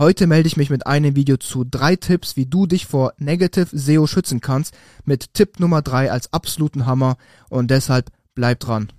Heute melde ich mich mit einem Video zu drei Tipps, wie du dich vor Negative SEO schützen kannst, mit Tipp Nummer drei als absoluten Hammer. Und deshalb bleib dran.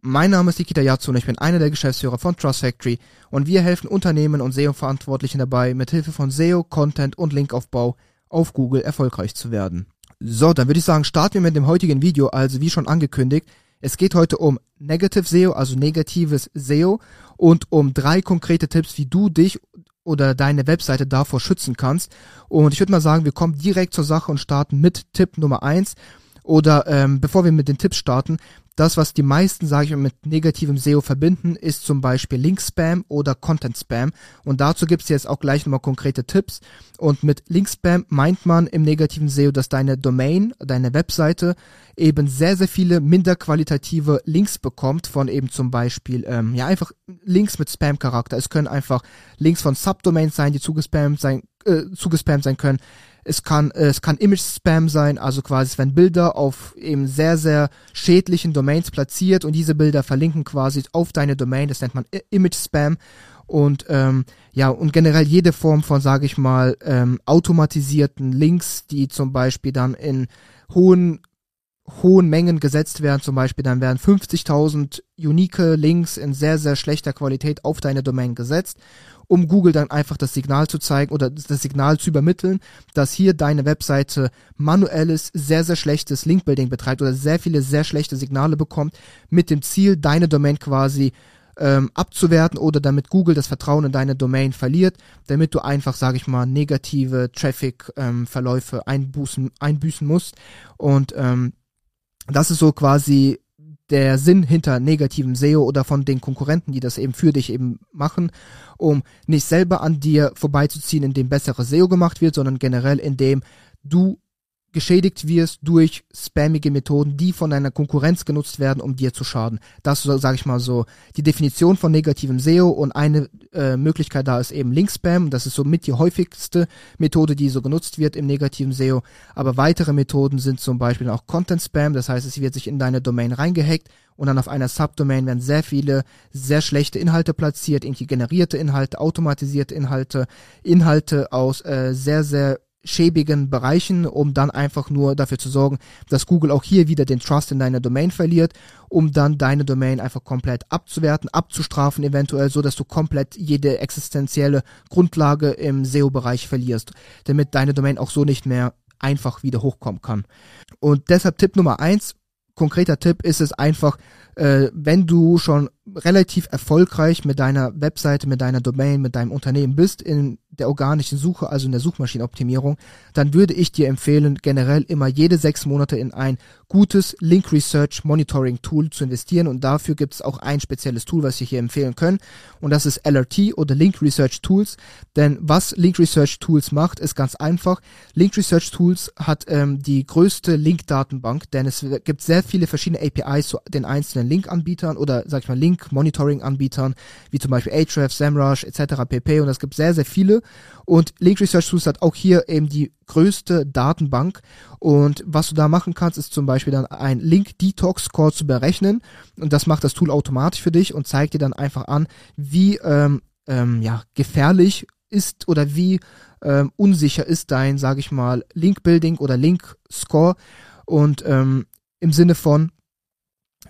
Mein Name ist Nikita Yatsu und ich bin einer der Geschäftsführer von Trust Factory. Und wir helfen Unternehmen und SEO-Verantwortlichen dabei, mit Hilfe von SEO, Content und Linkaufbau auf Google erfolgreich zu werden. So, dann würde ich sagen, starten wir mit dem heutigen Video. Also wie schon angekündigt, es geht heute um Negative SEO, also negatives SEO und um drei konkrete Tipps, wie du dich oder deine Webseite davor schützen kannst. Und ich würde mal sagen, wir kommen direkt zur Sache und starten mit Tipp Nummer eins. Oder ähm, bevor wir mit den Tipps starten, das, was die meisten, sage ich mal, mit negativem SEO verbinden, ist zum Beispiel Link-Spam oder Content-Spam. Und dazu gibt's jetzt auch gleich nochmal konkrete Tipps. Und mit Link-Spam meint man im negativen SEO, dass deine Domain, deine Webseite eben sehr, sehr viele minder qualitative Links bekommt von eben zum Beispiel, ähm, ja, einfach Links mit Spam-Charakter. Es können einfach Links von Subdomains sein, die zugespammt sein, äh, zugespammt sein können. Es kann, äh, es kann Image-Spam sein, also quasi, wenn Bilder auf eben sehr, sehr schädlichen Domains platziert und diese Bilder verlinken quasi auf deine Domain, das nennt man Image-Spam. Und ähm, ja, und generell jede Form von, sage ich mal, ähm, automatisierten Links, die zum Beispiel dann in hohen hohen Mengen gesetzt werden, zum Beispiel dann werden 50.000 unique Links in sehr, sehr schlechter Qualität auf deine Domain gesetzt um Google dann einfach das Signal zu zeigen oder das Signal zu übermitteln, dass hier deine Webseite manuelles, sehr, sehr schlechtes Linkbuilding betreibt oder sehr viele sehr schlechte Signale bekommt, mit dem Ziel, deine Domain quasi ähm, abzuwerten oder damit Google das Vertrauen in deine Domain verliert, damit du einfach, sage ich mal, negative Traffic-Verläufe ähm, einbußen, einbüßen musst. Und ähm, das ist so quasi der Sinn hinter negativem SEO oder von den Konkurrenten, die das eben für dich eben machen, um nicht selber an dir vorbeizuziehen, indem bessere SEO gemacht wird, sondern generell indem du geschädigt wirst durch spammige Methoden, die von deiner Konkurrenz genutzt werden, um dir zu schaden. Das sage ich mal so, die Definition von negativem SEO und eine äh, Möglichkeit da ist eben Linkspam. Das ist somit die häufigste Methode, die so genutzt wird im negativen SEO. Aber weitere Methoden sind zum Beispiel auch Content Spam. Das heißt, es wird sich in deine Domain reingehackt und dann auf einer Subdomain werden sehr viele sehr schlechte Inhalte platziert, irgendwie generierte Inhalte, automatisierte Inhalte, Inhalte aus äh, sehr, sehr schäbigen Bereichen, um dann einfach nur dafür zu sorgen, dass Google auch hier wieder den Trust in deiner Domain verliert, um dann deine Domain einfach komplett abzuwerten, abzustrafen eventuell, so dass du komplett jede existenzielle Grundlage im SEO-Bereich verlierst, damit deine Domain auch so nicht mehr einfach wieder hochkommen kann. Und deshalb Tipp Nummer eins, konkreter Tipp ist es einfach, äh, wenn du schon relativ erfolgreich mit deiner Webseite, mit deiner Domain, mit deinem Unternehmen bist in der organischen Suche, also in der Suchmaschinenoptimierung, dann würde ich dir empfehlen, generell immer jede sechs Monate in ein gutes Link Research Monitoring Tool zu investieren und dafür gibt es auch ein spezielles Tool, was wir hier empfehlen können und das ist LRT oder Link Research Tools, denn was Link Research Tools macht, ist ganz einfach. Link Research Tools hat ähm, die größte Link-Datenbank, denn es gibt sehr viele verschiedene APIs zu den einzelnen Link-Anbietern oder sag ich mal Link-Monitoring-Anbietern, wie zum Beispiel Ahrefs, SEMrush etc. pp. Und es gibt sehr, sehr viele und Link Research Tools hat auch hier eben die größte Datenbank. Und was du da machen kannst, ist zum Beispiel dann ein Link Detox Score zu berechnen. Und das macht das Tool automatisch für dich und zeigt dir dann einfach an, wie ähm, ähm, ja, gefährlich ist oder wie ähm, unsicher ist dein, sage ich mal, Link Building oder Link Score. Und ähm, im Sinne von,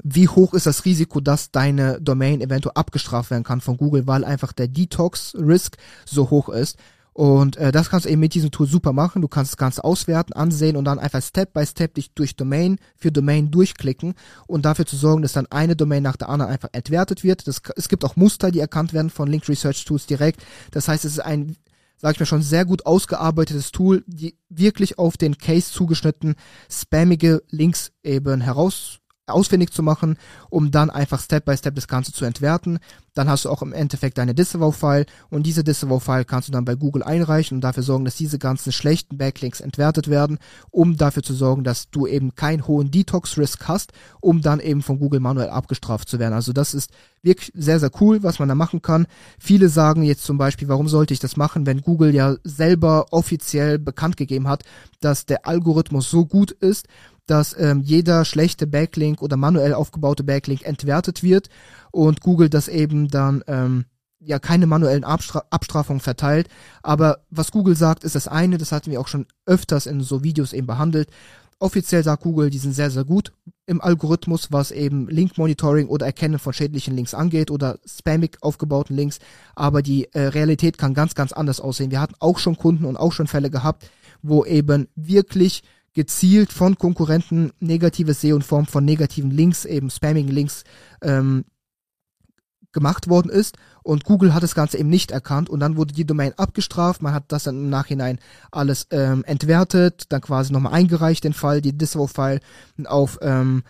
wie hoch ist das Risiko, dass deine Domain eventuell abgestraft werden kann von Google, weil einfach der Detox-Risk so hoch ist. Und äh, das kannst du eben mit diesem Tool super machen. Du kannst das Ganze auswerten, ansehen und dann einfach Step by Step dich durch Domain für Domain durchklicken und dafür zu sorgen, dass dann eine Domain nach der anderen einfach entwertet wird. Das, es gibt auch Muster, die erkannt werden von Link Research Tools direkt. Das heißt, es ist ein sag ich mal schon, sehr gut ausgearbeitetes Tool, die wirklich auf den Case zugeschnitten spammige Links eben heraus ausfindig zu machen, um dann einfach Step by Step das Ganze zu entwerten. Dann hast du auch im Endeffekt deine Disavow-File und diese Disavow-File kannst du dann bei Google einreichen und dafür sorgen, dass diese ganzen schlechten Backlinks entwertet werden, um dafür zu sorgen, dass du eben keinen hohen Detox-Risk hast, um dann eben von Google manuell abgestraft zu werden. Also das ist wirklich sehr, sehr cool, was man da machen kann. Viele sagen jetzt zum Beispiel, warum sollte ich das machen, wenn Google ja selber offiziell bekannt gegeben hat, dass der Algorithmus so gut ist, dass ähm, jeder schlechte Backlink oder manuell aufgebaute Backlink entwertet wird und Google das eben dann ähm, ja keine manuellen Abstra Abstrafungen verteilt. Aber was Google sagt, ist das eine, das hatten wir auch schon öfters in so Videos eben behandelt. Offiziell sagt Google, die sind sehr, sehr gut im Algorithmus, was eben Link-Monitoring oder Erkennen von schädlichen Links angeht oder spammig aufgebauten Links. Aber die äh, Realität kann ganz, ganz anders aussehen. Wir hatten auch schon Kunden und auch schon Fälle gehabt, wo eben wirklich gezielt von Konkurrenten negatives SEO in Form von negativen Links, eben spamming Links, ähm, gemacht worden ist. Und Google hat das Ganze eben nicht erkannt. Und dann wurde die Domain abgestraft, man hat das dann im Nachhinein alles ähm, entwertet, dann quasi nochmal eingereicht den Fall, die Disavow-File auf ähm,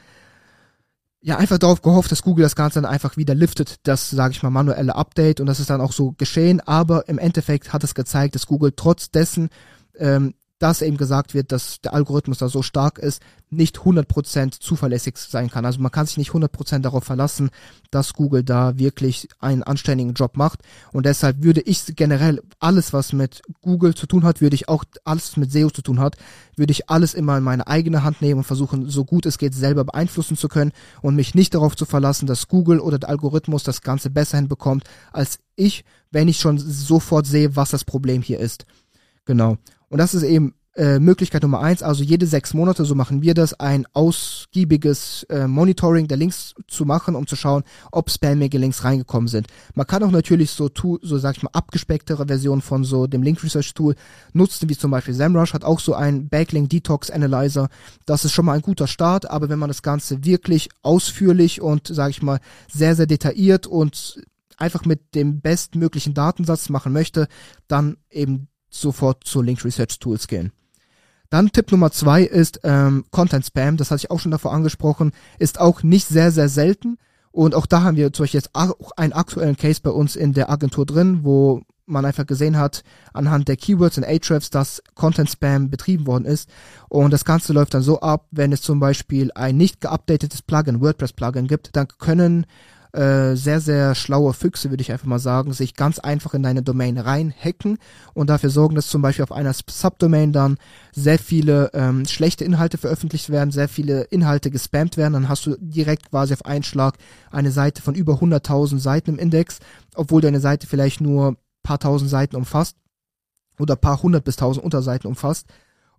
ja, einfach darauf gehofft, dass Google das Ganze dann einfach wieder liftet, das, sage ich mal, manuelle Update. Und das ist dann auch so geschehen, aber im Endeffekt hat es gezeigt, dass Google trotz dessen ähm, dass eben gesagt wird, dass der Algorithmus da so stark ist, nicht 100% zuverlässig sein kann. Also man kann sich nicht 100% darauf verlassen, dass Google da wirklich einen anständigen Job macht. Und deshalb würde ich generell alles, was mit Google zu tun hat, würde ich auch alles, was mit SEO zu tun hat, würde ich alles immer in meine eigene Hand nehmen und versuchen, so gut es geht, selber beeinflussen zu können und mich nicht darauf zu verlassen, dass Google oder der Algorithmus das Ganze besser hinbekommt als ich, wenn ich schon sofort sehe, was das Problem hier ist. Genau. Und das ist eben äh, Möglichkeit Nummer eins, also jede sechs Monate, so machen wir das, ein ausgiebiges äh, Monitoring der Links zu machen, um zu schauen, ob spammige Links reingekommen sind. Man kann auch natürlich so, tu, so sag ich mal, abgespecktere Versionen von so dem Link Research Tool nutzen, wie zum Beispiel SEMrush hat auch so ein Backlink Detox Analyzer. Das ist schon mal ein guter Start, aber wenn man das Ganze wirklich ausführlich und, sag ich mal, sehr, sehr detailliert und einfach mit dem bestmöglichen Datensatz machen möchte, dann eben sofort zu Link Research Tools gehen. Dann Tipp Nummer zwei ist ähm, Content Spam. Das hatte ich auch schon davor angesprochen. Ist auch nicht sehr, sehr selten. Und auch da haben wir zum Beispiel jetzt auch einen aktuellen Case bei uns in der Agentur drin, wo man einfach gesehen hat, anhand der Keywords und Ahrefs, dass Content Spam betrieben worden ist. Und das Ganze läuft dann so ab, wenn es zum Beispiel ein nicht geupdatetes Plugin, WordPress Plugin gibt, dann können äh, sehr, sehr schlaue Füchse, würde ich einfach mal sagen, sich ganz einfach in deine Domain reinhacken und dafür sorgen, dass zum Beispiel auf einer Subdomain dann sehr viele ähm, schlechte Inhalte veröffentlicht werden, sehr viele Inhalte gespammt werden, dann hast du direkt quasi auf einen Schlag eine Seite von über 100.000 Seiten im Index, obwohl deine Seite vielleicht nur paar tausend Seiten umfasst oder paar hundert bis tausend Unterseiten umfasst.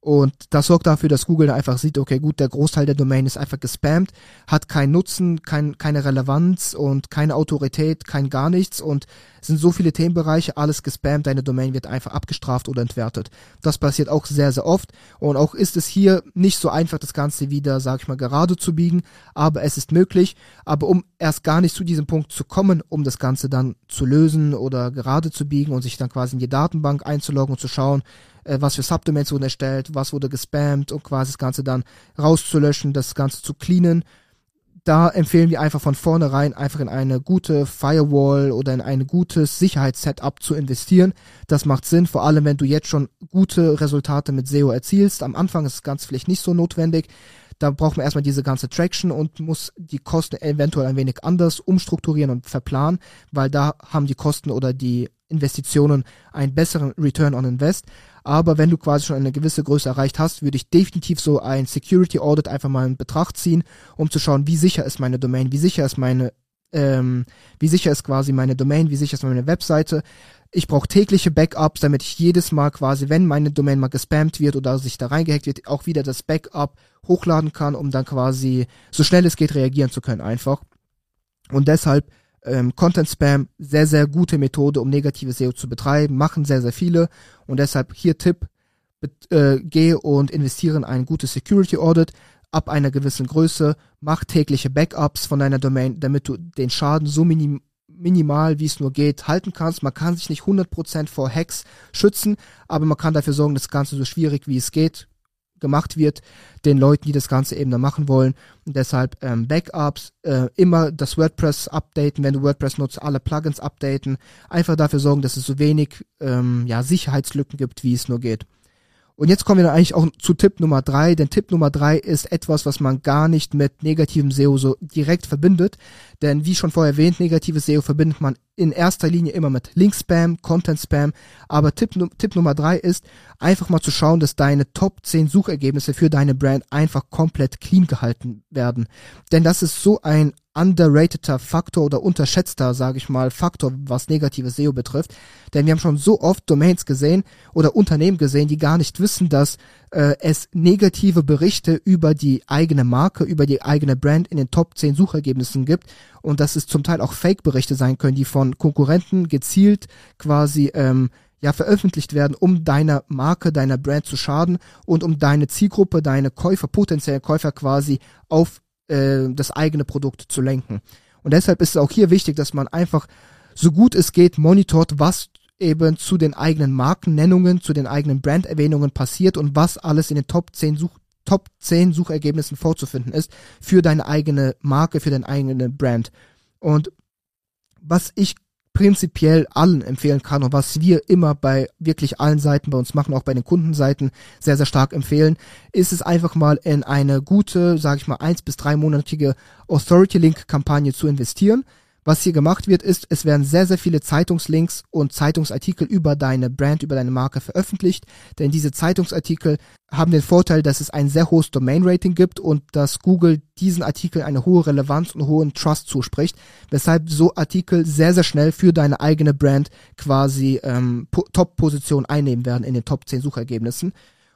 Und das sorgt dafür, dass Google einfach sieht, okay, gut, der Großteil der Domain ist einfach gespammt, hat keinen Nutzen, kein, keine Relevanz und keine Autorität, kein gar nichts und sind so viele Themenbereiche, alles gespammt, deine Domain wird einfach abgestraft oder entwertet. Das passiert auch sehr, sehr oft und auch ist es hier nicht so einfach, das Ganze wieder, sag ich mal, gerade zu biegen, aber es ist möglich. Aber um erst gar nicht zu diesem Punkt zu kommen, um das Ganze dann zu lösen oder gerade zu biegen und sich dann quasi in die Datenbank einzuloggen und zu schauen, äh, was für Subdomains wurden erstellt, was wurde gespammt und quasi das Ganze dann rauszulöschen, das Ganze zu cleanen. Da empfehlen wir einfach von vornherein einfach in eine gute Firewall oder in ein gutes Sicherheitssetup zu investieren. Das macht Sinn, vor allem wenn du jetzt schon gute Resultate mit SEO erzielst. Am Anfang ist das Ganze vielleicht nicht so notwendig. Da braucht man erstmal diese ganze Traction und muss die Kosten eventuell ein wenig anders umstrukturieren und verplanen, weil da haben die Kosten oder die Investitionen einen besseren Return on Invest. Aber wenn du quasi schon eine gewisse Größe erreicht hast, würde ich definitiv so ein Security Audit einfach mal in Betracht ziehen, um zu schauen, wie sicher ist meine Domain, wie sicher ist meine, ähm, wie sicher ist quasi meine Domain, wie sicher ist meine Webseite. Ich brauche tägliche Backups, damit ich jedes Mal quasi, wenn meine Domain mal gespammt wird oder sich da reingehackt wird, auch wieder das Backup hochladen kann, um dann quasi so schnell es geht reagieren zu können einfach. Und deshalb ähm, Content Spam, sehr, sehr gute Methode, um negative SEO zu betreiben, machen sehr, sehr viele. Und deshalb hier Tipp, äh, geh und investiere in ein gutes Security Audit ab einer gewissen Größe, mach tägliche Backups von deiner Domain, damit du den Schaden so minim minimal, wie es nur geht, halten kannst. Man kann sich nicht 100% vor Hacks schützen, aber man kann dafür sorgen, das Ganze so schwierig wie es geht gemacht wird, den Leuten, die das Ganze eben dann machen wollen. Und deshalb ähm, Backups, äh, immer das WordPress updaten, wenn du WordPress nutzt, alle Plugins updaten, einfach dafür sorgen, dass es so wenig ähm, ja, Sicherheitslücken gibt, wie es nur geht. Und jetzt kommen wir dann eigentlich auch zu Tipp Nummer drei, denn Tipp Nummer drei ist etwas, was man gar nicht mit negativem SEO so direkt verbindet. Denn wie schon vorher erwähnt, negatives SEO verbindet man in erster Linie immer mit Link-Spam, Content-Spam. Aber Tipp, Tipp Nummer drei ist, einfach mal zu schauen, dass deine Top 10 Suchergebnisse für deine Brand einfach komplett clean gehalten werden. Denn das ist so ein underrateder Faktor oder unterschätzter, sage ich mal, Faktor, was negatives SEO betrifft. Denn wir haben schon so oft Domains gesehen oder Unternehmen gesehen, die gar nicht wissen, dass äh, es negative Berichte über die eigene Marke, über die eigene Brand in den Top 10 Suchergebnissen gibt und dass es zum Teil auch Fake-Berichte sein können, die von Konkurrenten gezielt quasi ähm, ja veröffentlicht werden, um deiner Marke, deiner Brand zu schaden und um deine Zielgruppe, deine Käufer, potenzielle Käufer quasi auf äh, das eigene Produkt zu lenken. Und deshalb ist es auch hier wichtig, dass man einfach so gut es geht monitort, was eben zu den eigenen Markennennungen, zu den eigenen Branderwähnungen passiert und was alles in den Top 10 Such Top 10 Suchergebnissen vorzufinden ist für deine eigene Marke, für deine eigene Brand. Und was ich prinzipiell allen empfehlen kann und was wir immer bei wirklich allen Seiten bei uns machen, auch bei den Kundenseiten sehr, sehr stark empfehlen, ist es einfach mal in eine gute, sage ich mal, eins bis dreimonatige Authority Link Kampagne zu investieren. Was hier gemacht wird, ist, es werden sehr, sehr viele Zeitungslinks und Zeitungsartikel über deine Brand, über deine Marke veröffentlicht. Denn diese Zeitungsartikel haben den Vorteil, dass es ein sehr hohes Domain-Rating gibt und dass Google diesen Artikel eine hohe Relevanz und hohen Trust zuspricht, weshalb so Artikel sehr, sehr schnell für deine eigene Brand quasi ähm, Top-Position einnehmen werden in den Top 10 Suchergebnissen.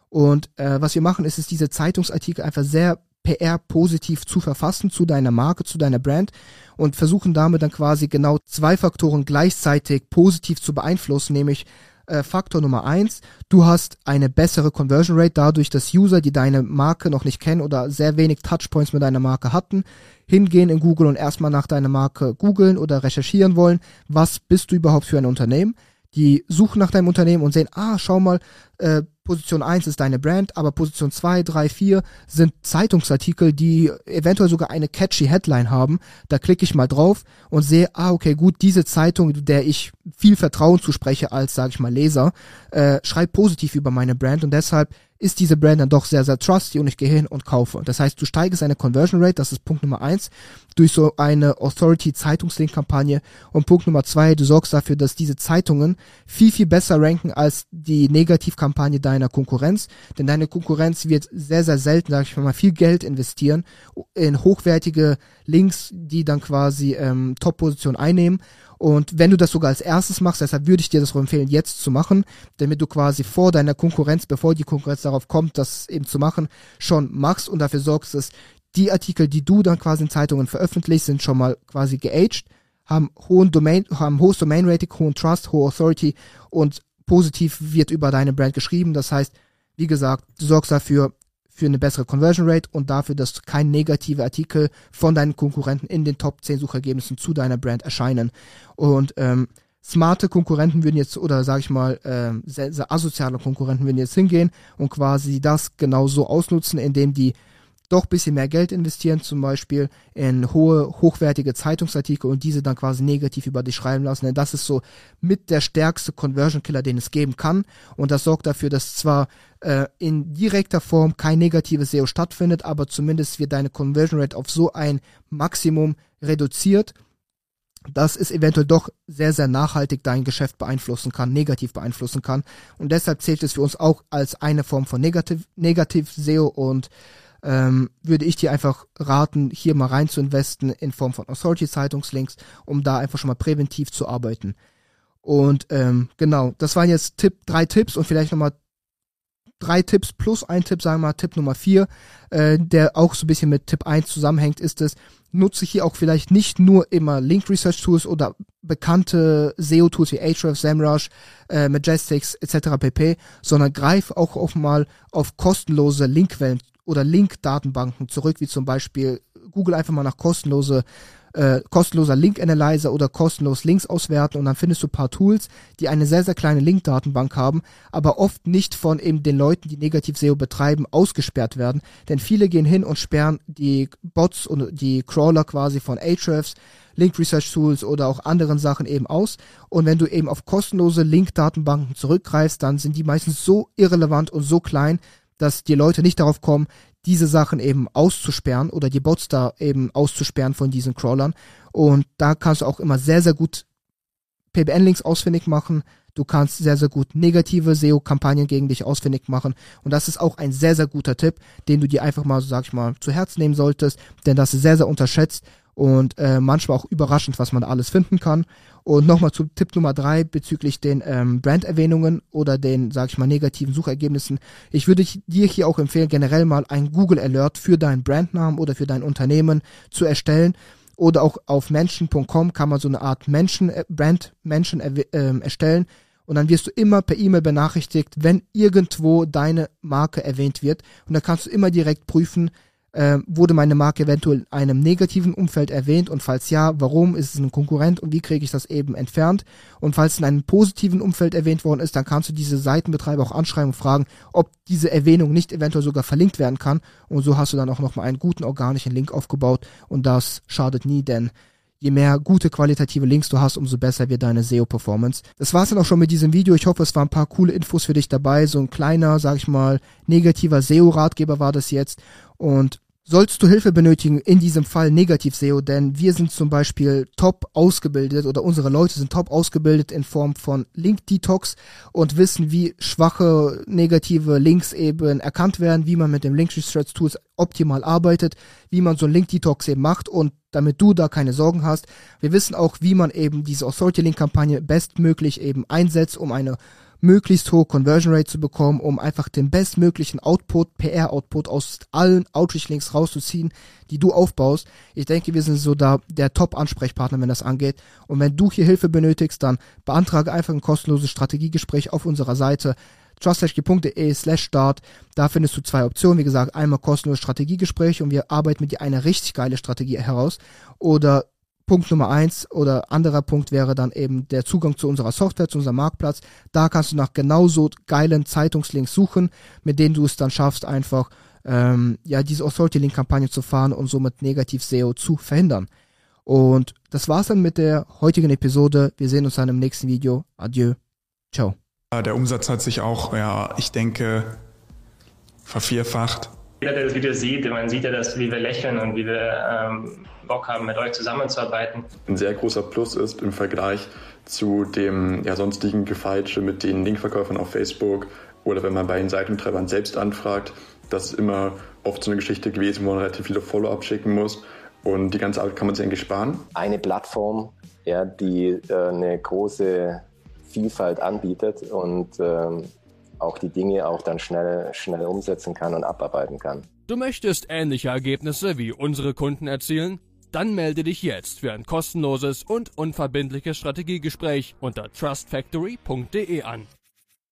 Und äh, was wir machen, ist es diese Zeitungsartikel einfach sehr PR positiv zu verfassen zu deiner Marke, zu deiner Brand und versuchen damit dann quasi genau zwei Faktoren gleichzeitig positiv zu beeinflussen, nämlich äh, Faktor Nummer eins, du hast eine bessere Conversion Rate dadurch, dass User, die deine Marke noch nicht kennen oder sehr wenig Touchpoints mit deiner Marke hatten, hingehen in Google und erstmal nach deiner Marke googeln oder recherchieren wollen, was bist du überhaupt für ein Unternehmen. Die suchen nach deinem Unternehmen und sehen, ah, schau mal, äh, Position 1 ist deine Brand, aber Position 2, 3, 4 sind Zeitungsartikel, die eventuell sogar eine catchy Headline haben. Da klicke ich mal drauf und sehe, ah, okay, gut, diese Zeitung, der ich viel Vertrauen zuspreche als, sage ich mal, Leser, äh, schreibt positiv über meine Brand und deshalb ist diese Brand dann doch sehr, sehr trusty und ich gehe hin und kaufe. Das heißt, du steigst eine Conversion Rate, das ist Punkt Nummer eins, durch so eine Authority Zeitungslink Kampagne und Punkt Nummer zwei, du sorgst dafür, dass diese Zeitungen viel, viel besser ranken als die Negativkampagne deiner Konkurrenz, denn deine Konkurrenz wird sehr, sehr selten, sag ich mal, viel Geld investieren in hochwertige Links, die dann quasi ähm, Top-Position einnehmen. Und wenn du das sogar als erstes machst, deshalb würde ich dir das empfehlen, jetzt zu machen, damit du quasi vor deiner Konkurrenz, bevor die Konkurrenz darauf kommt, das eben zu machen, schon machst und dafür sorgst, dass die Artikel, die du dann quasi in Zeitungen veröffentlichst, sind schon mal quasi geaged, haben hohen Domain, haben hohes Domain Rating, hohen Trust, hohe Authority und positiv wird über deine Brand geschrieben. Das heißt, wie gesagt, du sorgst dafür, für eine bessere Conversion Rate und dafür, dass kein negative Artikel von deinen Konkurrenten in den Top 10 Suchergebnissen zu deiner Brand erscheinen. Und ähm, smarte Konkurrenten würden jetzt, oder sage ich mal, äh, sehr, sehr asoziale Konkurrenten würden jetzt hingehen und quasi das genau so ausnutzen, indem die doch bisschen mehr Geld investieren, zum Beispiel in hohe, hochwertige Zeitungsartikel und diese dann quasi negativ über dich schreiben lassen. Denn das ist so mit der stärkste Conversion Killer, den es geben kann. Und das sorgt dafür, dass zwar äh, in direkter Form kein negatives SEO stattfindet, aber zumindest wird deine Conversion Rate auf so ein Maximum reduziert, dass es eventuell doch sehr, sehr nachhaltig dein Geschäft beeinflussen kann, negativ beeinflussen kann. Und deshalb zählt es für uns auch als eine Form von Negativ, Negativ SEO und ähm, würde ich dir einfach raten, hier mal rein zu investen in Form von Authority-Zeitungslinks, um da einfach schon mal präventiv zu arbeiten. Und ähm, genau, das waren jetzt Tipp, drei Tipps und vielleicht nochmal drei Tipps plus ein Tipp, sagen wir mal Tipp Nummer vier, äh, der auch so ein bisschen mit Tipp 1 zusammenhängt, ist es, nutze hier auch vielleicht nicht nur immer Link Research Tools oder bekannte SEO Tools wie Ahrefs, SEMrush, äh, Majestics etc. pp, sondern greif auch, auch mal auf kostenlose Linkquellen oder Link-Datenbanken zurück, wie zum Beispiel Google einfach mal nach kostenlose äh, kostenloser Link Analyzer oder kostenlos Links auswerten und dann findest du paar Tools, die eine sehr, sehr kleine Link-Datenbank haben, aber oft nicht von eben den Leuten, die negativ SEO betreiben, ausgesperrt werden. Denn viele gehen hin und sperren die Bots und die Crawler quasi von Ahrefs, Link Research Tools oder auch anderen Sachen eben aus. Und wenn du eben auf kostenlose Link-Datenbanken zurückgreifst, dann sind die meistens so irrelevant und so klein, dass die Leute nicht darauf kommen, diese Sachen eben auszusperren oder die Bots da eben auszusperren von diesen Crawlern. Und da kannst du auch immer sehr, sehr gut PBN-Links ausfindig machen. Du kannst sehr, sehr gut negative SEO-Kampagnen gegen dich ausfindig machen. Und das ist auch ein sehr, sehr guter Tipp, den du dir einfach mal, sag ich mal, zu Herzen nehmen solltest, denn das ist sehr, sehr unterschätzt und äh, manchmal auch überraschend, was man alles finden kann. Und nochmal zu Tipp Nummer drei bezüglich den ähm, Brand-Erwähnungen oder den, sag ich mal, negativen Suchergebnissen. Ich würde dir hier auch empfehlen, generell mal ein Google Alert für deinen Brandnamen oder für dein Unternehmen zu erstellen. Oder auch auf menschen.com kann man so eine Art Menschen, äh, Brand Menschen äh, erstellen. Und dann wirst du immer per E-Mail benachrichtigt, wenn irgendwo deine Marke erwähnt wird. Und dann kannst du immer direkt prüfen, äh, wurde meine Marke eventuell in einem negativen Umfeld erwähnt und falls ja, warum ist es ein Konkurrent und wie kriege ich das eben entfernt? Und falls in einem positiven Umfeld erwähnt worden ist, dann kannst du diese Seitenbetreiber auch anschreiben und fragen, ob diese Erwähnung nicht eventuell sogar verlinkt werden kann. Und so hast du dann auch nochmal einen guten organischen Link aufgebaut und das schadet nie, denn je mehr gute qualitative Links du hast, umso besser wird deine SEO-Performance. Das war's dann auch schon mit diesem Video. Ich hoffe, es waren ein paar coole Infos für dich dabei. So ein kleiner, sag ich mal, negativer SEO-Ratgeber war das jetzt. Und Sollst du Hilfe benötigen, in diesem Fall Negativ-SEO, denn wir sind zum Beispiel top ausgebildet oder unsere Leute sind top ausgebildet in Form von Link-Detox und wissen, wie schwache negative Links eben erkannt werden, wie man mit dem Link Research Tools optimal arbeitet, wie man so ein Link-Detox eben macht und damit du da keine Sorgen hast. Wir wissen auch, wie man eben diese Authority-Link-Kampagne bestmöglich eben einsetzt, um eine möglichst hohe Conversion Rate zu bekommen, um einfach den bestmöglichen Output, PR-Output aus allen Outreach-Links rauszuziehen, die du aufbaust. Ich denke, wir sind so da der Top-Ansprechpartner, wenn das angeht. Und wenn du hier Hilfe benötigst, dann beantrage einfach ein kostenloses Strategiegespräch auf unserer Seite trusthg.de slash start. Da findest du zwei Optionen. Wie gesagt, einmal kostenloses Strategiegespräch und wir arbeiten mit dir eine richtig geile Strategie heraus. Oder Punkt Nummer eins oder anderer Punkt wäre dann eben der Zugang zu unserer Software, zu unserem Marktplatz. Da kannst du nach genauso geilen Zeitungslinks suchen, mit denen du es dann schaffst, einfach ähm, ja diese Authority-Link-Kampagne zu fahren und somit negativ SEO zu verhindern. Und das war's dann mit der heutigen Episode. Wir sehen uns dann im nächsten Video. Adieu. Ciao. Der Umsatz hat sich auch, ja, ich denke, vervierfacht. Jeder, der das Video sieht, man sieht ja, dass, wie wir lächeln und wie wir ähm, Bock haben, mit euch zusammenzuarbeiten. Ein sehr großer Plus ist im Vergleich zu dem ja, sonstigen Gefeitsche mit den Linkverkäufern auf Facebook oder wenn man bei den Seitentreibern selbst anfragt, das ist immer oft so eine Geschichte gewesen, wo man relativ viele Follow-up schicken muss und die ganze Arbeit kann man sich eigentlich sparen. Eine Plattform, ja, die äh, eine große Vielfalt anbietet und ähm, auch die Dinge auch dann schnell, schnell umsetzen kann und abarbeiten kann. Du möchtest ähnliche Ergebnisse wie unsere Kunden erzielen? Dann melde dich jetzt für ein kostenloses und unverbindliches Strategiegespräch unter trustfactory.de an.